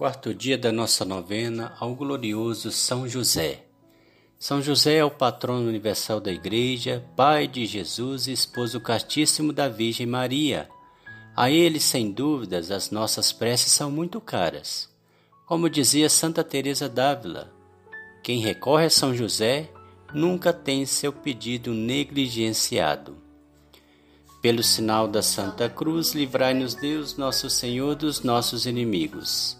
Quarto dia da nossa novena ao glorioso São José. São José é o patrono universal da Igreja, pai de Jesus e esposo castíssimo da Virgem Maria. A ele, sem dúvidas, as nossas preces são muito caras. Como dizia Santa Teresa d'Ávila, quem recorre a São José nunca tem seu pedido negligenciado. Pelo sinal da Santa Cruz, livrai-nos Deus, nosso Senhor, dos nossos inimigos.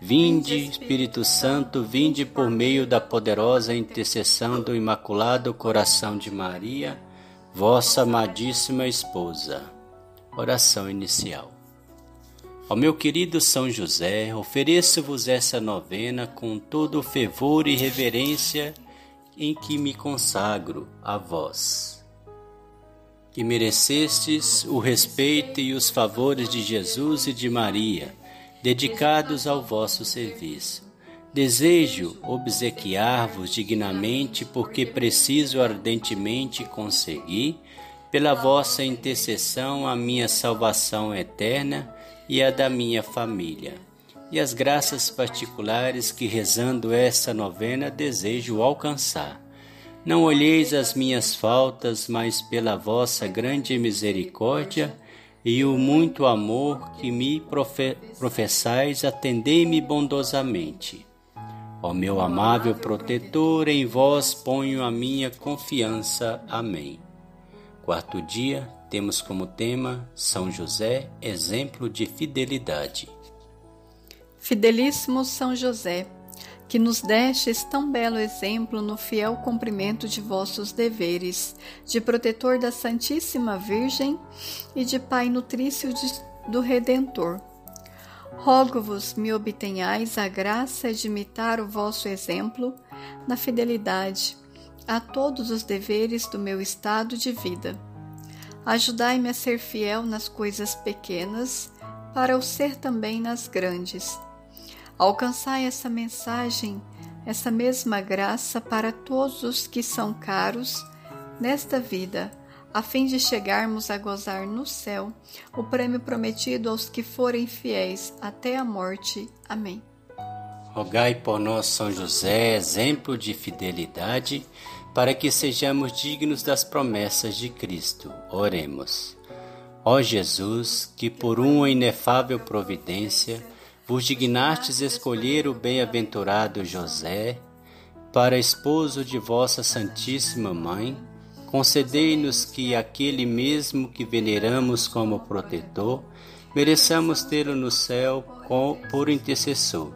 Vinde, Espírito Santo, vinde por meio da poderosa intercessão do Imaculado Coração de Maria, vossa amadíssima esposa. Oração inicial. Ó meu querido São José, ofereço-vos essa novena com todo o fervor e reverência em que me consagro a vós. Que merecestes o respeito e os favores de Jesus e de Maria dedicados ao vosso serviço. Desejo obsequiar-vos dignamente, porque preciso ardentemente conseguir, pela vossa intercessão, a minha salvação eterna e a da minha família. E as graças particulares que, rezando esta novena, desejo alcançar. Não olheis as minhas faltas, mas pela vossa grande misericórdia, e o muito amor que me profe professais, atendei-me bondosamente. Ó meu amável protetor, em vós ponho a minha confiança. Amém. Quarto dia, temos como tema São José, exemplo de fidelidade. Fidelíssimo São José, que nos destes tão belo exemplo no fiel cumprimento de vossos deveres, de protetor da Santíssima Virgem e de Pai nutrício do Redentor. Rogo-vos me obtenhais a graça de imitar o vosso exemplo na fidelidade a todos os deveres do meu estado de vida. Ajudai-me a ser fiel nas coisas pequenas, para o ser também nas grandes Alcançai essa mensagem, essa mesma graça para todos os que são caros nesta vida, a fim de chegarmos a gozar no céu o prêmio prometido aos que forem fiéis até a morte. Amém. Rogai por nós, São José, exemplo de fidelidade, para que sejamos dignos das promessas de Cristo. Oremos. Ó Jesus, que por uma inefável providência vos dignastes escolher o bem-aventurado José para esposo de vossa Santíssima Mãe, concedei-nos que aquele mesmo que veneramos como protetor, mereçamos tê-lo no céu por intercessor.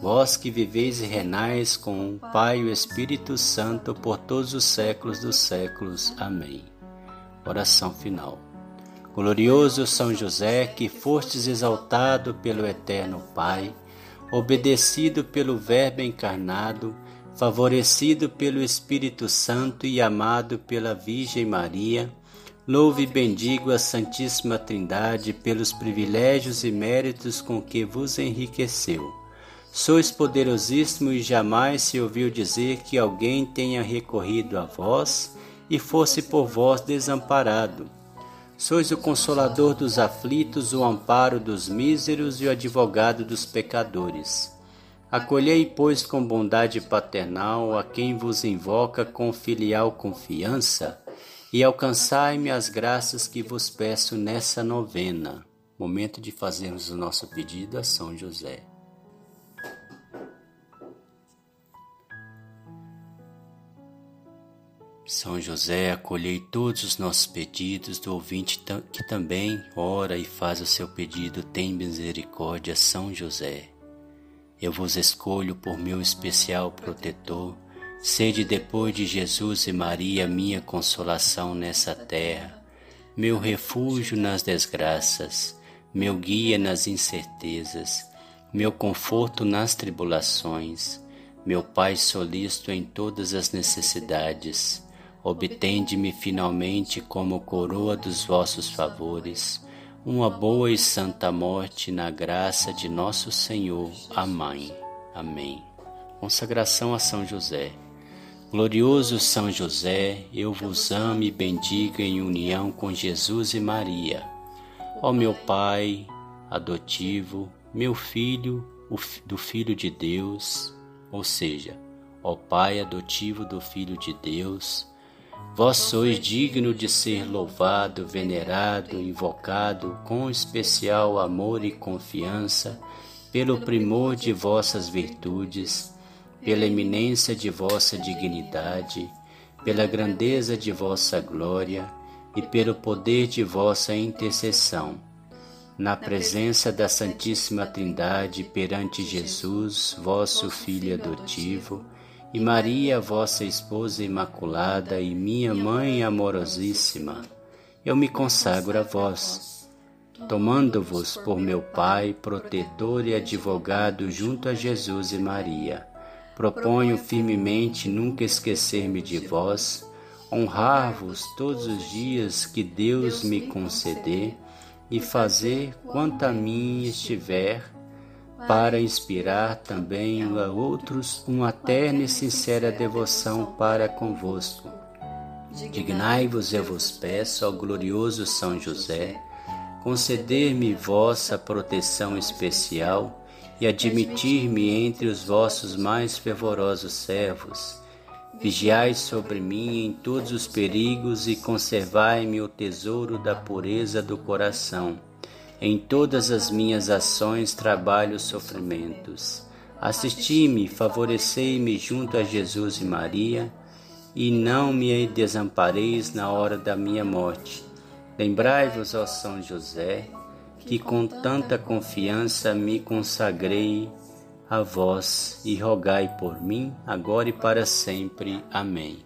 Vós que viveis e renais com o Pai e o Espírito Santo por todos os séculos dos séculos. Amém. Oração final. Glorioso São José, que fostes exaltado pelo Eterno Pai, obedecido pelo Verbo encarnado, favorecido pelo Espírito Santo e amado pela Virgem Maria, louve e bendigo a Santíssima Trindade pelos privilégios e méritos com que vos enriqueceu. Sois poderosíssimo e jamais se ouviu dizer que alguém tenha recorrido a vós e fosse por vós desamparado. Sois o consolador dos aflitos, o amparo dos míseros e o advogado dos pecadores. Acolhei, pois, com bondade paternal a quem vos invoca com filial confiança e alcançai-me as graças que vos peço nessa novena. Momento de fazermos o nosso pedido a São José. São José, acolhei todos os nossos pedidos do ouvinte que também ora e faz o seu pedido. Tem misericórdia, São José. Eu vos escolho por meu especial protetor. Sede depois de Jesus e Maria minha consolação nessa terra, meu refúgio nas desgraças, meu guia nas incertezas, meu conforto nas tribulações meu Pai solícito em todas as necessidades, obtende-me finalmente como coroa dos vossos favores, uma boa e santa morte na graça de nosso Senhor. Amém. Amém. Consagração a São José. Glorioso São José, eu vos amo e bendigo em união com Jesus e Maria. Ó meu Pai adotivo, meu Filho, do Filho de Deus, ou seja, ó Pai adotivo do Filho de Deus, vós sois digno de ser louvado, venerado, invocado com especial amor e confiança pelo primor de vossas virtudes pela eminência de vossa dignidade, pela grandeza de vossa glória e pelo poder de vossa intercessão. Na presença da Santíssima Trindade perante Jesus, vosso Filho adotivo, e Maria, vossa esposa imaculada e minha mãe amorosíssima, eu me consagro a vós, tomando-vos por meu Pai, protetor e advogado junto a Jesus e Maria. Proponho firmemente nunca esquecer-me de vós, honrar-vos todos os dias que Deus me conceder e fazer quanto a mim estiver, para inspirar também a outros uma terna e sincera devoção para convosco. Dignai-vos, eu vos peço, ao glorioso São José, conceder-me vossa proteção especial e admitir-me entre os vossos mais fervorosos servos. Vigiai sobre mim em todos os perigos e conservai-me o tesouro da pureza do coração. Em todas as minhas ações, trabalhos, sofrimentos. Assisti-me, favorecei-me junto a Jesus e Maria, e não me desampareis na hora da minha morte. Lembrai-vos, ó São José, que com tanta confiança me consagrei a vós e rogai por mim, agora e para sempre. Amém.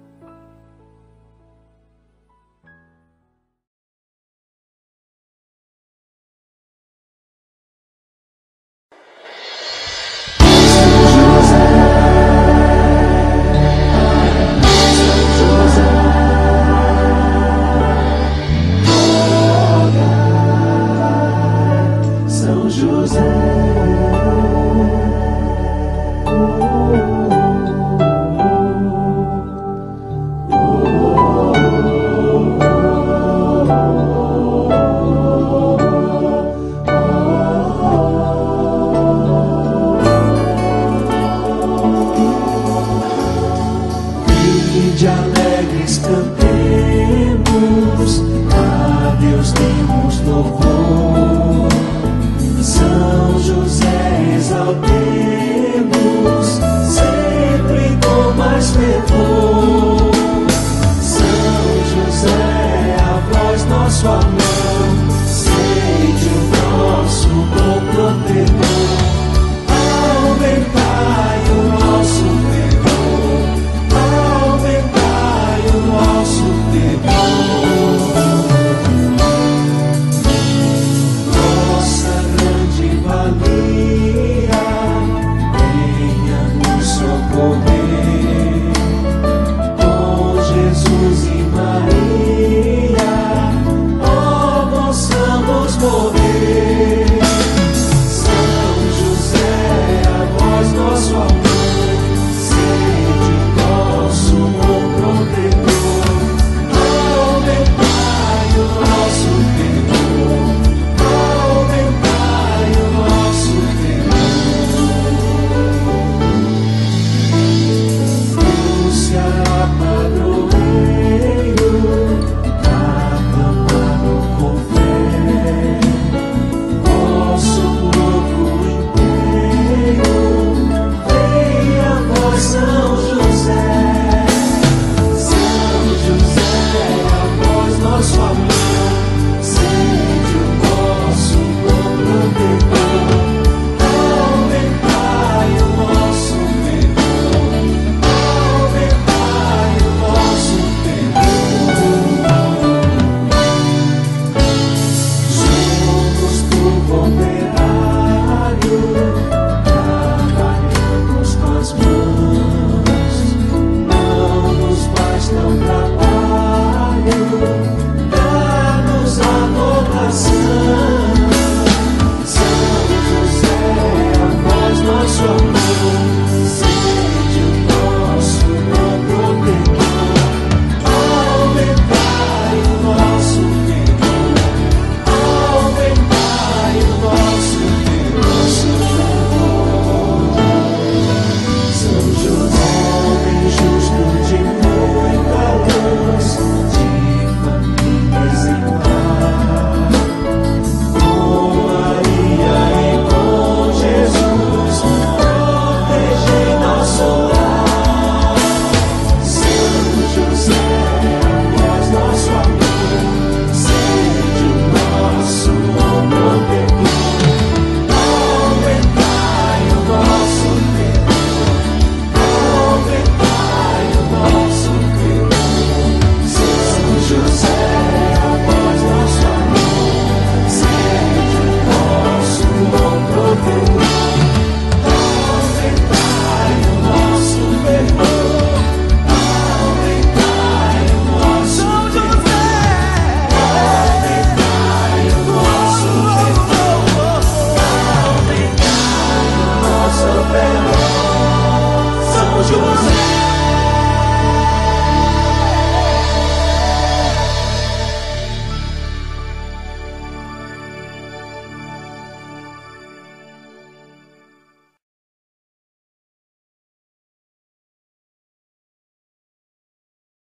José. E de alegres Cantemos, a Deus demos louvor exaltemos sempre com mais fervor.